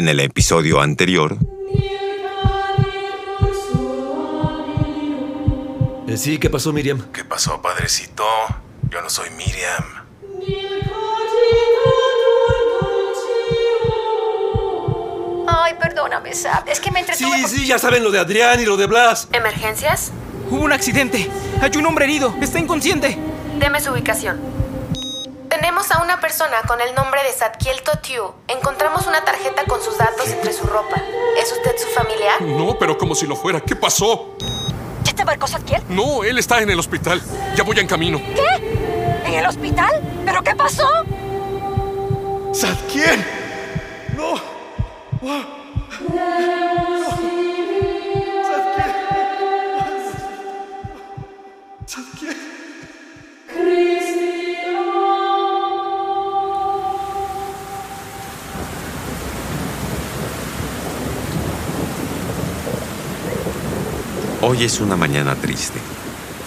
En el episodio anterior, Eh, sí, ¿qué pasó, Miriam? ¿Qué pasó, padrecito? Yo no soy Miriam. Ay, perdóname, Sab. Es que me entretuve. Sí, con- sí, ya saben lo de Adrián y lo de Blas. ¿Emergencias? Hubo un accidente. Hay un hombre herido. Está inconsciente. Deme su ubicación. A una persona con el nombre de Satkiel Totiu. Encontramos una tarjeta con sus datos entre su ropa. ¿Es usted su familiar? No, pero como si lo fuera. ¿Qué pasó? ¿Ya te marcó Satkiel? No, él está en el hospital. Ya voy en camino. ¿Qué? ¿En el hospital? ¿Pero qué pasó? Hoy es una mañana triste.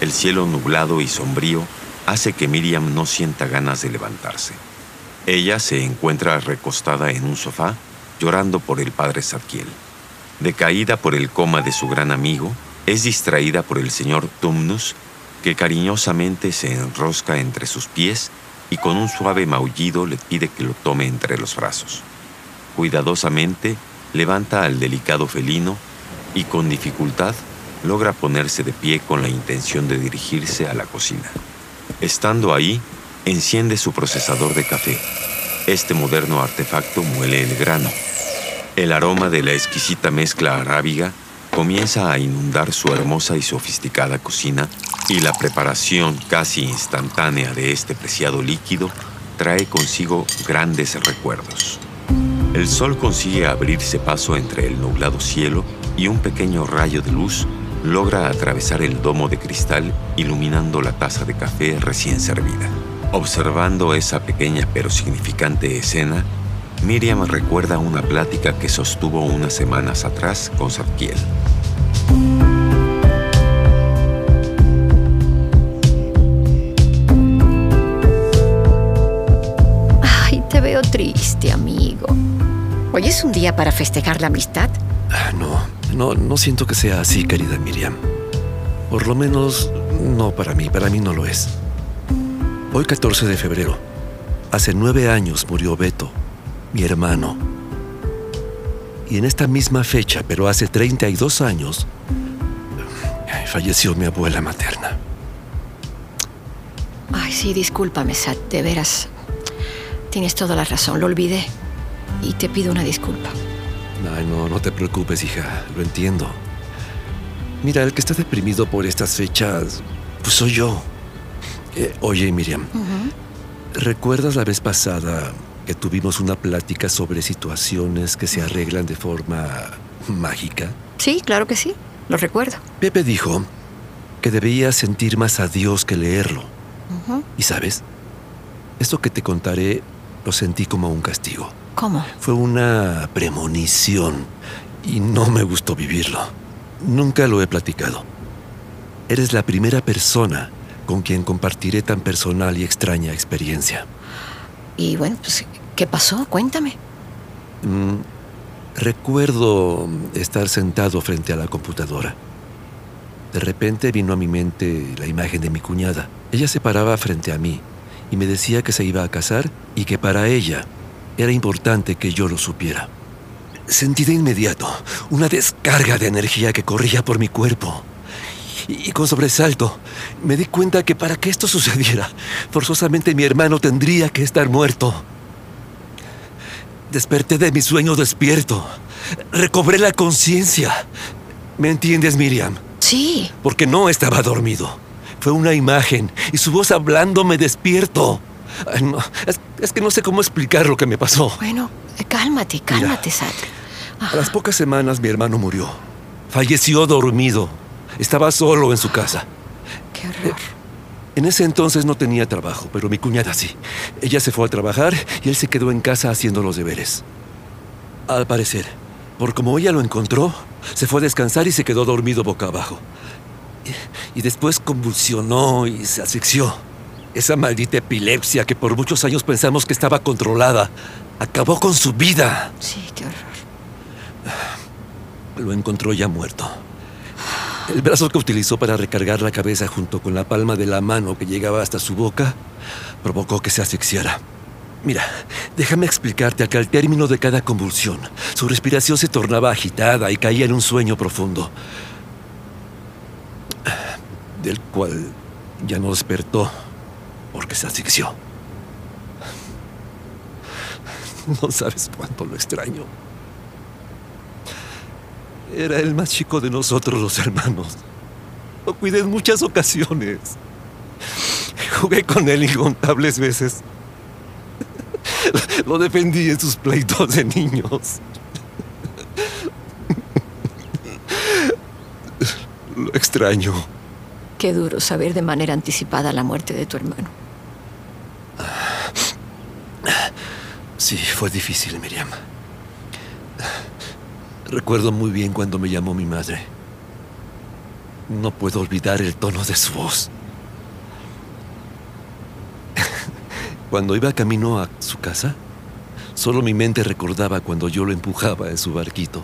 El cielo nublado y sombrío hace que Miriam no sienta ganas de levantarse. Ella se encuentra recostada en un sofá, llorando por el padre Zadkiel. Decaída por el coma de su gran amigo, es distraída por el señor Tumnus, que cariñosamente se enrosca entre sus pies y con un suave maullido le pide que lo tome entre los brazos. Cuidadosamente levanta al delicado felino y con dificultad logra ponerse de pie con la intención de dirigirse a la cocina. Estando ahí, enciende su procesador de café. Este moderno artefacto muele el grano. El aroma de la exquisita mezcla arábiga comienza a inundar su hermosa y sofisticada cocina y la preparación casi instantánea de este preciado líquido trae consigo grandes recuerdos. El sol consigue abrirse paso entre el nublado cielo y un pequeño rayo de luz logra atravesar el domo de cristal iluminando la taza de café recién servida. Observando esa pequeña pero significante escena, Miriam recuerda una plática que sostuvo unas semanas atrás con Zadkiel. Ay, te veo triste, amigo. Hoy es un día para festejar la amistad. Ah, no, no, no siento que sea así, querida Miriam. Por lo menos, no para mí, para mí no lo es. Hoy 14 de febrero, hace nueve años murió Beto, mi hermano. Y en esta misma fecha, pero hace 32 años, falleció mi abuela materna. Ay, sí, discúlpame, Sat. De veras. Tienes toda la razón. Lo olvidé. Y te pido una disculpa. Ay, no, no te preocupes, hija, lo entiendo. Mira, el que está deprimido por estas fechas, pues soy yo. Eh, oye, Miriam, ¿recuerdas la vez pasada que tuvimos una plática sobre situaciones que se arreglan de forma mágica? Sí, claro que sí. Lo recuerdo. Pepe dijo que debía sentir más a Dios que leerlo. Y sabes, esto que te contaré lo sentí como un castigo. ¿Cómo? Fue una premonición y no me gustó vivirlo. Nunca lo he platicado. Eres la primera persona con quien compartiré tan personal y extraña experiencia. Y bueno, pues, ¿qué pasó? Cuéntame. Mm, recuerdo estar sentado frente a la computadora. De repente vino a mi mente la imagen de mi cuñada. Ella se paraba frente a mí y me decía que se iba a casar y que para ella era importante que yo lo supiera. Sentí de inmediato una descarga de energía que corría por mi cuerpo. Y, y con sobresalto me di cuenta que para que esto sucediera, forzosamente mi hermano tendría que estar muerto. Desperté de mi sueño despierto. Recobré la conciencia. ¿Me entiendes, Miriam? Sí. Porque no estaba dormido. Fue una imagen y su voz hablando me despierto. Ay, no, es, es que no sé cómo explicar lo que me pasó. Bueno, eh, cálmate, cálmate, Sat. A las pocas semanas mi hermano murió. Falleció dormido. Estaba solo en su casa. Qué horror. En ese entonces no tenía trabajo, pero mi cuñada sí. Ella se fue a trabajar y él se quedó en casa haciendo los deberes. Al parecer, por como ella lo encontró, se fue a descansar y se quedó dormido boca abajo. Y, y después convulsionó y se asfixió. Esa maldita epilepsia que por muchos años pensamos que estaba controlada, acabó con su vida. Sí, qué horror. lo encontró ya muerto. El brazo que utilizó para recargar la cabeza junto con la palma de la mano que llegaba hasta su boca provocó que se asfixiara. Mira, déjame explicarte que al término de cada convulsión, su respiración se tornaba agitada y caía en un sueño profundo, del cual ya no despertó porque se asfixió. No sabes cuánto lo extraño. Era el más chico de nosotros los hermanos. Lo cuidé en muchas ocasiones. Jugué con él incontables veces. Lo defendí en sus pleitos de niños. Lo extraño. Qué duro saber de manera anticipada la muerte de tu hermano. Sí, fue difícil, Miriam. Recuerdo muy bien cuando me llamó mi madre. No puedo olvidar el tono de su voz. Cuando iba camino a su casa, solo mi mente recordaba cuando yo lo empujaba en su barquito.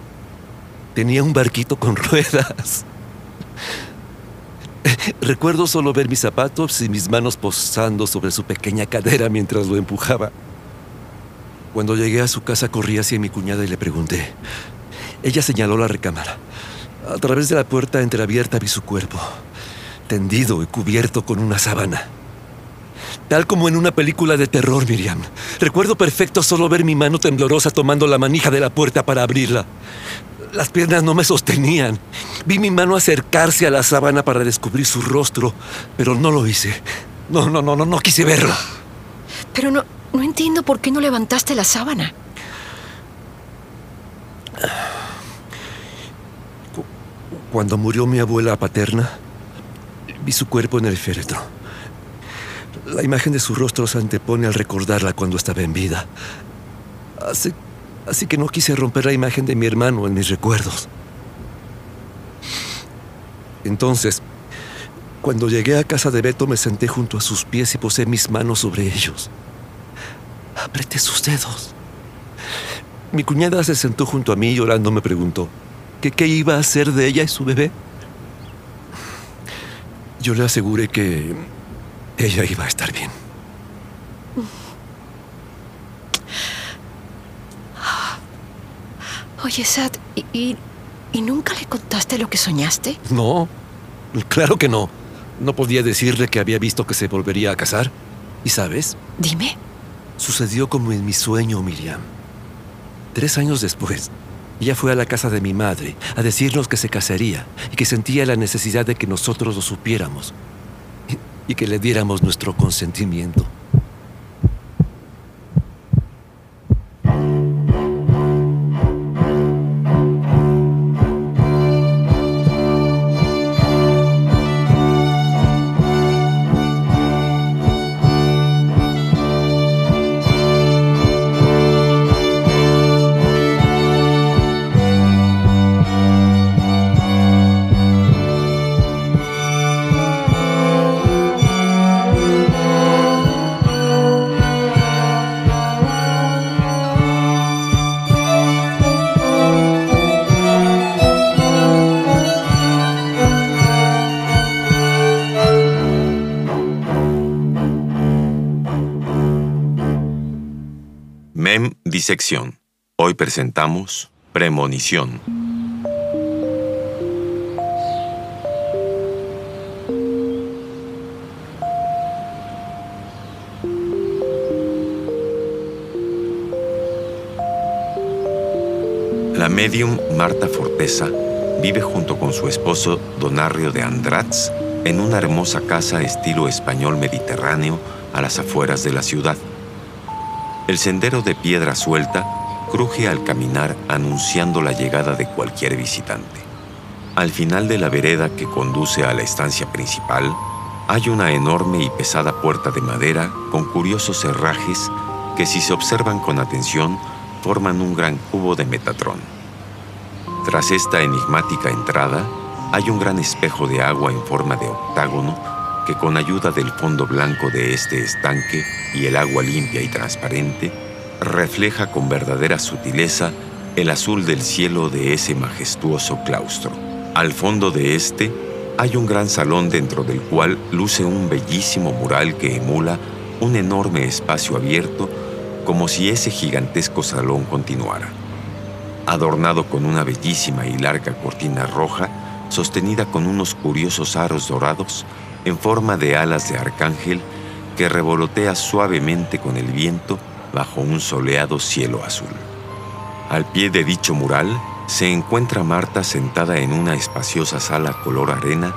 Tenía un barquito con ruedas. Recuerdo solo ver mis zapatos y mis manos posando sobre su pequeña cadera mientras lo empujaba. Cuando llegué a su casa corrí hacia mi cuñada y le pregunté. Ella señaló la recámara. A través de la puerta entreabierta vi su cuerpo, tendido y cubierto con una sábana. Tal como en una película de terror, Miriam. Recuerdo perfecto solo ver mi mano temblorosa tomando la manija de la puerta para abrirla. Las piernas no me sostenían. Vi mi mano acercarse a la sábana para descubrir su rostro, pero no lo hice. No, no, no, no, no quise verlo. Pero no, no entiendo por qué no levantaste la sábana. Cuando murió mi abuela paterna, vi su cuerpo en el féretro. La imagen de su rostro se antepone al recordarla cuando estaba en vida. Así, así que no quise romper la imagen de mi hermano en mis recuerdos. Entonces, cuando llegué a casa de Beto, me senté junto a sus pies y posé mis manos sobre ellos. Apreté sus dedos. Mi cuñada se sentó junto a mí y llorando me preguntó, que qué iba a hacer de ella y su bebé. Yo le aseguré que ella iba a estar bien. Oye, Sad, ¿y, y, y nunca le contaste lo que soñaste? No, claro que no. No podía decirle que había visto que se volvería a casar. ¿Y sabes? Dime. Sucedió como en mi sueño, Miriam. Tres años después, ella fue a la casa de mi madre a decirnos que se casaría y que sentía la necesidad de que nosotros lo supiéramos y, que le diéramos nuestro consentimiento. Hoy presentamos Premonición. La medium Marta Forteza vive junto con su esposo Donarrio de Andratz en una hermosa casa estilo español mediterráneo a las afueras de la ciudad. El sendero de piedra suelta cruje al caminar anunciando la llegada de cualquier visitante. Al final de la vereda que conduce a la estancia principal, hay una enorme y pesada puerta de madera con curiosos herrajes que si se observan con atención forman un gran cubo de Metatrón. Tras esta enigmática entrada, hay un gran espejo de agua en forma de octágono que con ayuda del fondo blanco de este estanque y el agua limpia y transparente, refleja con verdadera sutileza el azul del cielo de ese majestuoso claustro. Al fondo de este hay un gran salón dentro del cual luce un bellísimo mural que emula un enorme espacio abierto como si ese gigantesco salón continuara. Adornado con una bellísima y larga cortina roja, sostenida con unos curiosos aros dorados en forma de alas de arcángel que revolotea suavemente con el viento bajo un soleado cielo azul. Al pie de dicho mural se encuentra Marta sentada en una espaciosa sala color arena,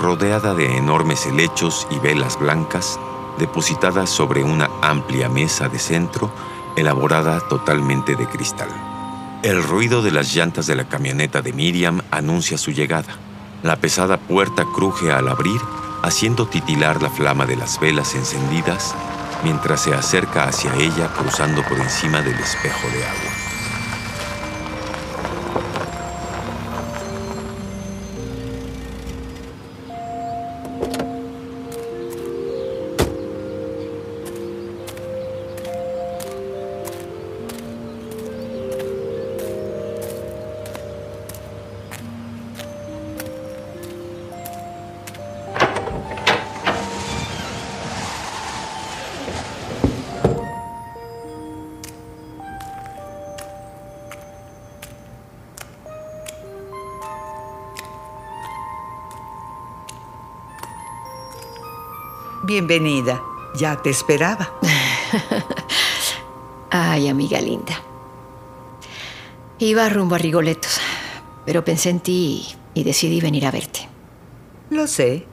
rodeada de enormes helechos y velas blancas, depositadas sobre una amplia mesa de centro, elaborada totalmente de cristal. El ruido de las llantas de la camioneta de Miriam anuncia su llegada. La pesada puerta cruje al abrir, haciendo titilar la flama de las velas encendidas mientras se acerca hacia ella cruzando por encima del espejo de agua. Bienvenida. Ya te esperaba. Ay, amiga linda. Iba rumbo a Rigoletos, pero pensé en ti y decidí venir a verte. Lo sé.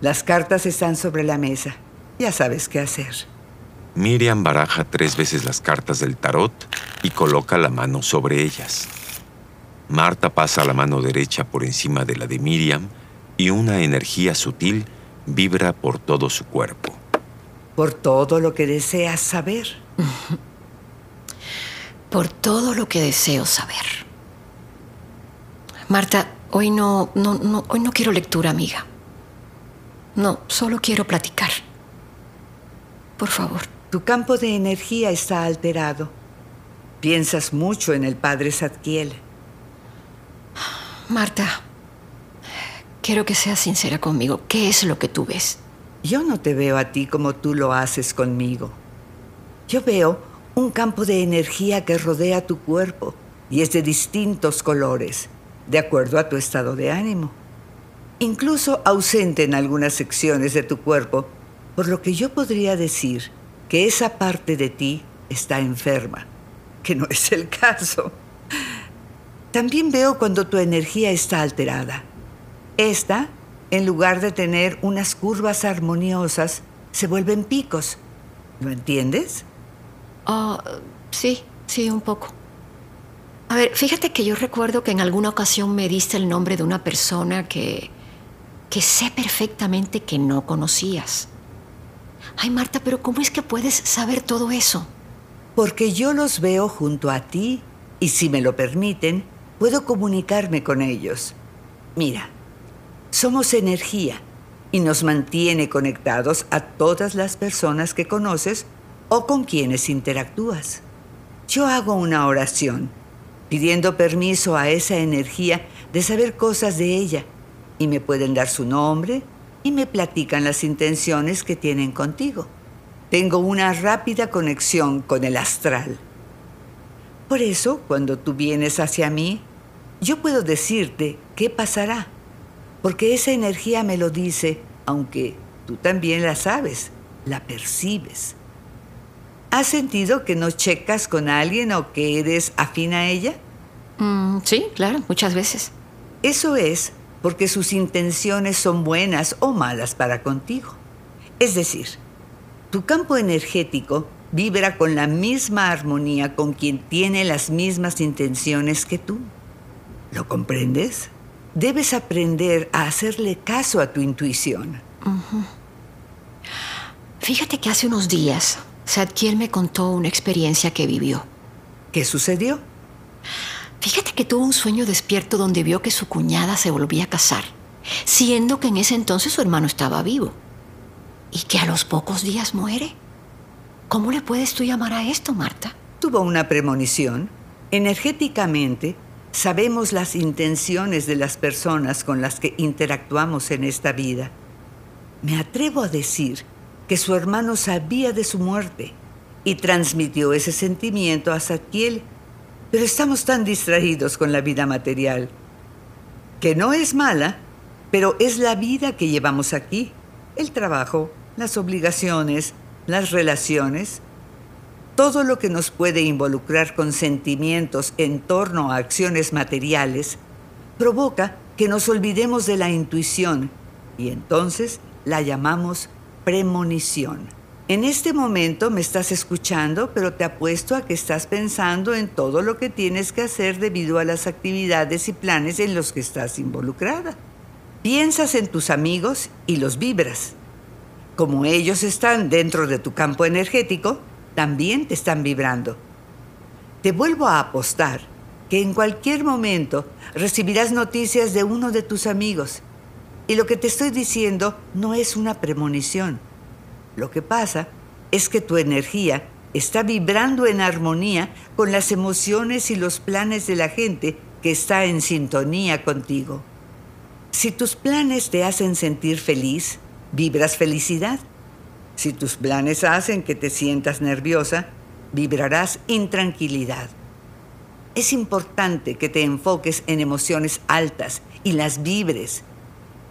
Las cartas están sobre la mesa. Ya sabes qué hacer. Miriam baraja tres veces las cartas del tarot y coloca la mano sobre ellas. Marta pasa la mano derecha por encima de la de Miriam y una energía sutil vibra por todo su cuerpo. Por todo lo que deseas saber. Por todo lo que deseo saber. Marta, hoy no, no, no, hoy no quiero lectura, amiga. No, solo quiero platicar. Por favor. Tu campo de energía está alterado. Piensas mucho en el padre Zadkiel. Marta, quiero que seas sincera conmigo. ¿Qué es lo que tú ves? Yo no te veo a ti como tú lo haces conmigo. Yo veo un campo de energía que rodea tu cuerpo y es de distintos colores, de acuerdo a tu estado de ánimo. Incluso ausente en algunas secciones de tu cuerpo, por lo que yo podría decir que esa parte de ti está enferma, que no es el caso. También veo cuando tu energía está alterada. Esta, en lugar de tener unas curvas armoniosas, se vuelven picos. ¿Lo entiendes? Oh, sí, sí, un poco. A ver, fíjate que yo recuerdo que en alguna ocasión me diste el nombre de una persona que. que sé perfectamente que no conocías. Ay, Marta, pero ¿cómo es que puedes saber todo eso? Porque yo los veo junto a ti y si me lo permiten, puedo comunicarme con ellos. Mira, somos energía y nos mantiene conectados a todas las personas que conoces o con quienes interactúas. Yo hago una oración pidiendo permiso a esa energía de saber cosas de ella y me pueden dar su nombre y me platican las intenciones que tienen contigo. Tengo una rápida conexión con el astral. Por eso, cuando tú vienes hacia mí, yo puedo decirte qué pasará, porque esa energía me lo dice, aunque tú también la sabes, la percibes. ¿Has sentido que no checas con alguien o que eres afín a ella? Mm, sí, claro, muchas veces. Eso es porque sus intenciones son buenas o malas para contigo. Es decir, tu campo energético vibra con la misma armonía con quien tiene las mismas intenciones que tú. ¿Lo comprendes? Debes aprender a hacerle caso a tu intuición. Fíjate que hace unos días Sadkiel me contó una experiencia que vivió. ¿Qué sucedió? Fíjate que tuvo un sueño despierto donde vio que su cuñada se volvía a casar, siendo que en ese entonces su hermano estaba vivo. Y que a los pocos días muere. ¿Cómo le puedes tú llamar a esto, Marta? Tuvo una premonición. Energéticamente, sabemos las intenciones de las personas con las que interactuamos en esta vida. Me atrevo a decir que su hermano sabía de su muerte y transmitió ese sentimiento a Zadkiel, pero estamos tan distraídos con la vida material, que no es mala, pero es la vida que llevamos aquí, el trabajo, las obligaciones, las relaciones, todo lo que nos puede involucrar con sentimientos en torno a acciones materiales, provoca que nos olvidemos de la intuición y entonces la llamamos premonición. En este momento me estás escuchando, pero te apuesto a que estás pensando en todo lo que tienes que hacer debido a las actividades y planes en los que estás involucrada. Piensas en tus amigos y los vibras. Como ellos están dentro de tu campo energético, también te están vibrando. Te vuelvo a apostar que en cualquier momento recibirás noticias de uno de tus amigos. Y lo que te estoy diciendo no es una premonición. Lo que pasa es que tu energía está vibrando en armonía con las emociones y los planes de la gente que está en sintonía contigo. Si tus planes te hacen sentir feliz, vibras felicidad. Si tus planes hacen que te sientas nerviosa, vibrarás intranquilidad. Es importante que te enfoques en emociones altas y las vibres,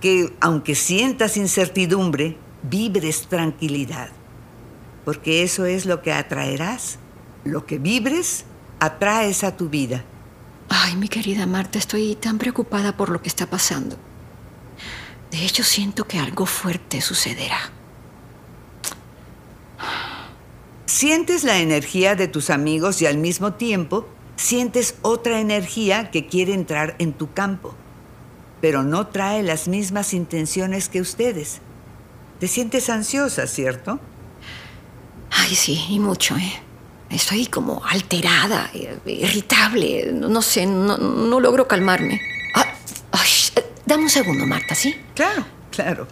que aunque sientas incertidumbre, vibres tranquilidad, porque eso es lo que atraerás. Lo que vibres, atraes a tu vida. Ay, mi querida Marta, estoy tan preocupada por lo que está pasando. De hecho, siento que algo fuerte sucederá. Sientes la energía de tus amigos y al mismo tiempo sientes otra energía que quiere entrar en tu campo, pero no trae las mismas intenciones que ustedes. Te sientes ansiosa, ¿cierto? Ay, sí, y mucho, ¿eh? Estoy como alterada, eh, irritable, no sé, no, no logro calmarme. Ah, ay, eh, dame un segundo, Marta, ¿sí? Claro, claro.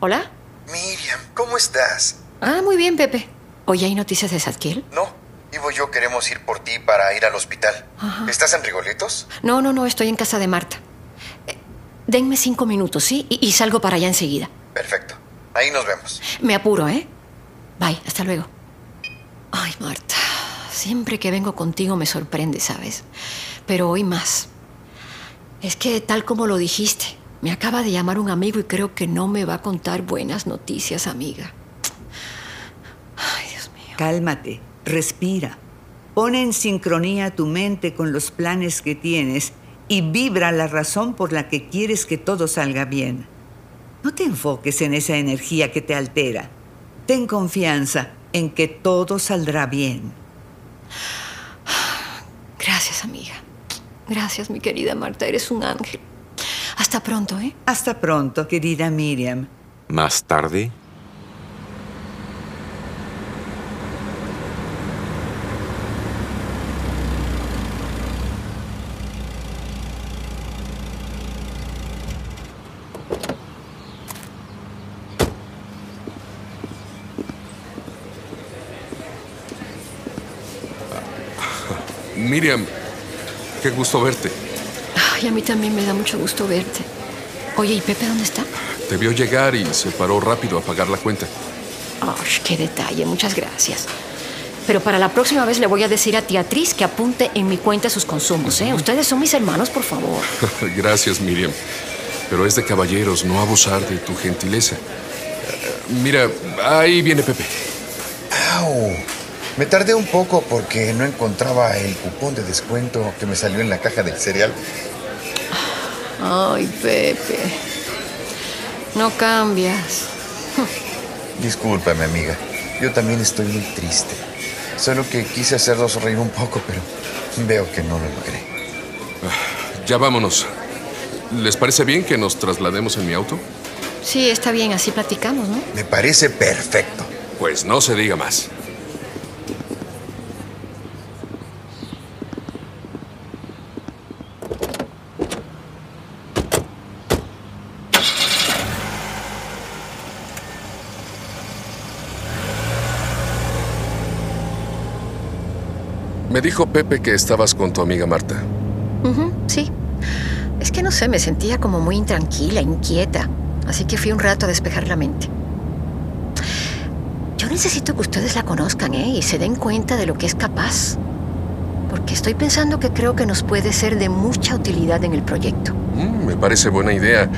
¿Hola? Miriam, ¿cómo estás? Ah, muy bien, Pepe. Oye, ¿hay noticias de Zadkiel? No, Ivo y yo queremos ir por ti para ir al hospital. ¿Estás en Rigoletos? No, no, no, estoy en casa de Marta. Eh, denme cinco minutos, ¿sí? Y, y salgo para allá enseguida. Perfecto. Ahí nos vemos. Me apuro, ¿eh? Bye, hasta luego. Ay, Marta, siempre que vengo contigo me sorprende, ¿sabes? Pero hoy más. Es que tal como lo dijiste, me acaba de llamar un amigo y creo que no me va a contar buenas noticias, amiga. Cálmate, respira. Pone en sincronía tu mente con los planes que tienes y vibra la razón por la que quieres que todo salga bien. No te enfoques en esa energía que te altera. Ten confianza en que todo saldrá bien. Gracias, amiga. Gracias, mi querida Marta. Eres un ángel. Hasta pronto, ¿eh? Hasta pronto, querida Miriam. Más tarde, Miriam, qué gusto verte. Ay, a mí también me da mucho gusto verte. Oye, ¿y Pepe dónde está? Te vio llegar y se paró rápido a pagar la cuenta. Ay, qué detalle, muchas gracias. Pero para la próxima vez le voy a decir a Teatriz que apunte en mi cuenta sus consumos, ¿eh? Ustedes son mis hermanos, por favor. Gracias, Miriam. Pero es de caballeros no abusar de tu gentileza. Eh, Mira, ahí viene Pepe. ¡Au! Me tardé un poco porque no encontraba el cupón de descuento que me salió en la caja del cereal. Ay, Pepe. No cambias. Discúlpame, amiga. Yo también estoy muy triste. Solo que quise hacerlos reír un poco, pero veo que no lo logré. Ya vámonos. ¿Les parece bien que nos traslademos en mi auto? Sí, está bien, así platicamos, ¿no? Me parece perfecto. Pues no se diga más. Me dijo Pepe que estabas con tu amiga Marta. Sí. Es que no sé, me sentía como muy intranquila, inquieta. Así que fui un rato a despejar la mente. Yo necesito que ustedes la conozcan, ¿eh? Y se den cuenta de lo que es capaz. Porque estoy pensando que creo que nos puede ser de mucha utilidad en el proyecto. Mm, me parece buena idea,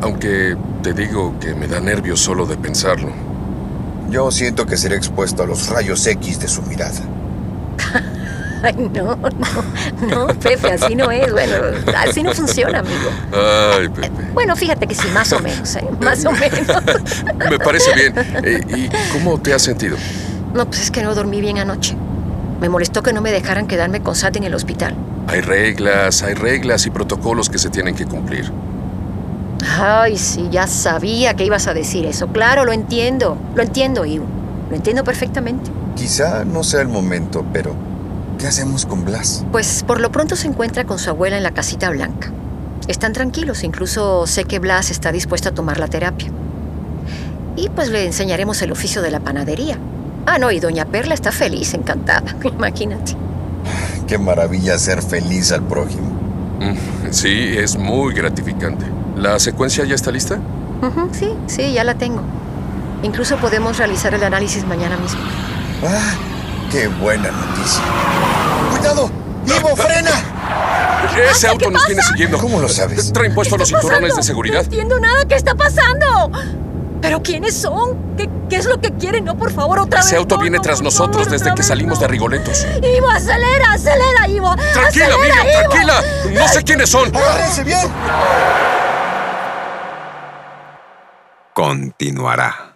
aunque te digo que me da nervios solo de pensarlo. Yo siento que seré expuesto a los rayos X de su mirada. Ay, no, no, no, Pepe, así no es. Bueno, así no funciona, amigo. Ay, Pepe. Bueno, fíjate que sí, más o menos, ¿eh? Más o menos. Me parece bien. Eh, ¿Y cómo te has sentido? No, pues es que no dormí bien anoche. Me molestó que no me dejaran quedarme con Sat en el hospital. Hay reglas, hay reglas y protocolos que se tienen que cumplir. Ay, sí, ya sabía que ibas a decir eso. Claro, lo entiendo. Lo entiendo, Ivo. Lo entiendo perfectamente. Quizá no sea el momento, pero ¿qué hacemos con Blas? Pues por lo pronto se encuentra con su abuela en la casita blanca. Están tranquilos, incluso sé que Blas está dispuesto a tomar la terapia. Y pues le enseñaremos el oficio de la panadería. Ah, no, y doña Perla está feliz, encantada, imagínate. Qué maravilla ser feliz al prójimo. Mm, Sí, es muy gratificante. ¿La secuencia ya está lista? Sí, sí, ya la tengo. Incluso podemos realizar el análisis mañana mismo. ¡Ah! ¡Qué buena noticia! ¡Cuidado! ¡Ivo, frena! Ese auto nos viene siguiendo. ¿Cómo lo sabes? Traen puestos los cinturones de seguridad. No entiendo nada. ¿Qué está pasando? ¿Pero quiénes son? ¿Qué, qué es lo que quieren? No, por favor, otra vez. Ese auto no, viene no, tras nosotros favor, desde que salimos no. de Rigoletos. Ivo, acelera, acelera, Ivo. Tranquila, Acelera, Miriam, Ivo. tranquila. No sé quiénes son. ¡Agárrense bien! Continuará.